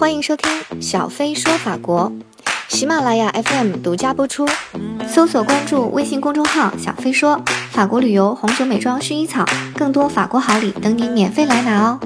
欢迎收听小飞说法国，喜马拉雅 FM 独家播出。搜索关注微信公众号“小飞说法国旅游、红酒、美妆、薰衣草”，更多法国好礼等你免费来拿哦。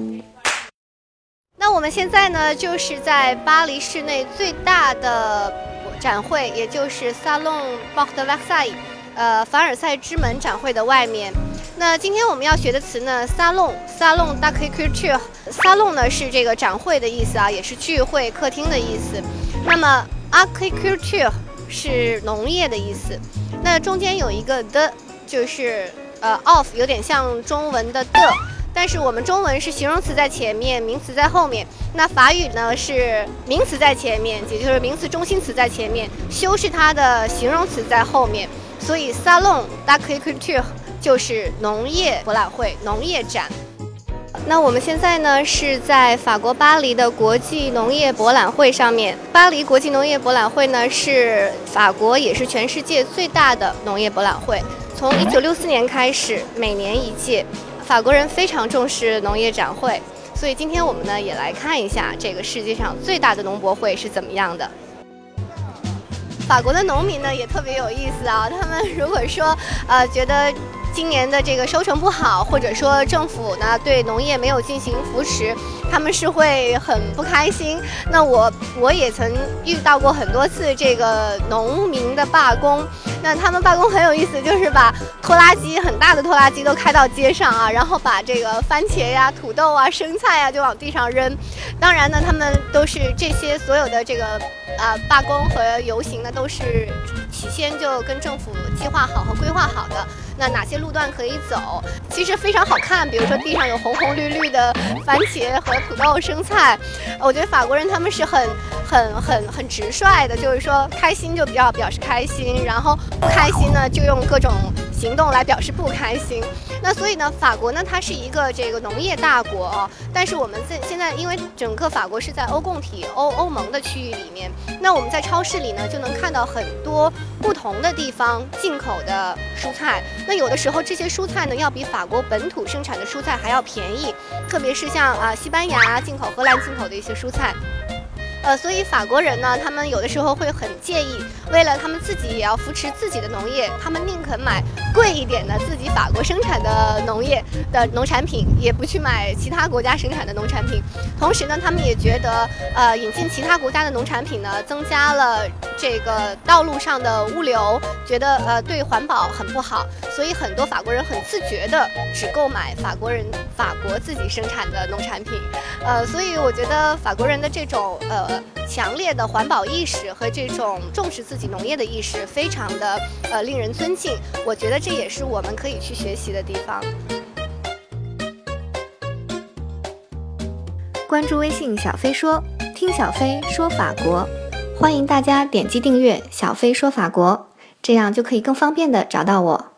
那我们现在呢，就是在巴黎市内最大的展会，也就是 Salon Porte Versailles，呃，凡尔赛之门展会的外面。那今天我们要学的词呢，salon，salon d a c u l t u r e salon 呢是这个展会的意思啊，也是聚会客厅的意思。那么 agriculture 是农业的意思。那中间有一个的，就是呃 of，有点像中文的的，但是我们中文是形容词在前面，名词在后面。那法语呢是名词在前面，也就是名词中心词在前面，修饰它的形容词在后面。所以 salon d a c u l t u r e 就是农业博览会、农业展。那我们现在呢是在法国巴黎的国际农业博览会上面。巴黎国际农业博览会呢是法国也是全世界最大的农业博览会。从1964年开始，每年一届。法国人非常重视农业展会，所以今天我们呢也来看一下这个世界上最大的农博会是怎么样的。法国的农民呢也特别有意思啊，他们如果说呃觉得。今年的这个收成不好，或者说政府呢对农业没有进行扶持，他们是会很不开心。那我我也曾遇到过很多次这个农民的罢工。那他们罢工很有意思，就是把拖拉机很大的拖拉机都开到街上啊，然后把这个番茄呀、土豆啊、生菜呀就往地上扔。当然呢，他们都是这些所有的这个啊罢工和游行呢，都是起先就跟政府计划好和规划好的。那哪些路段可以走？其实非常好看，比如说地上有红红绿绿的番茄和土豆、生菜。我觉得法国人他们是很、很、很、很直率的，就是说开心就比较表示开心，然后不开心呢就用各种行动来表示不开心。那所以呢，法国呢它是一个这个农业大国哦，但是我们在现在因为整个法国是在欧共体、欧欧盟的区域里面，那我们在超市里呢就能看到很多不同的地方进口的蔬菜。那有的时候这些蔬菜呢，要比法国本土生产的蔬菜还要便宜，特别是像啊西班牙进口、荷兰进口的一些蔬菜。呃，所以法国人呢，他们有的时候会很介意，为了他们自己也要扶持自己的农业，他们宁肯买贵一点的自己法国生产的农业的农产品，也不去买其他国家生产的农产品。同时呢，他们也觉得，呃，引进其他国家的农产品呢，增加了这个道路上的物流，觉得呃对环保很不好。所以很多法国人很自觉的只购买法国人法国自己生产的农产品。呃，所以我觉得法国人的这种呃。强烈的环保意识和这种重视自己农业的意识，非常的呃令人尊敬。我觉得这也是我们可以去学习的地方。关注微信小飞说，听小飞说法国，欢迎大家点击订阅小飞说法国，这样就可以更方便的找到我。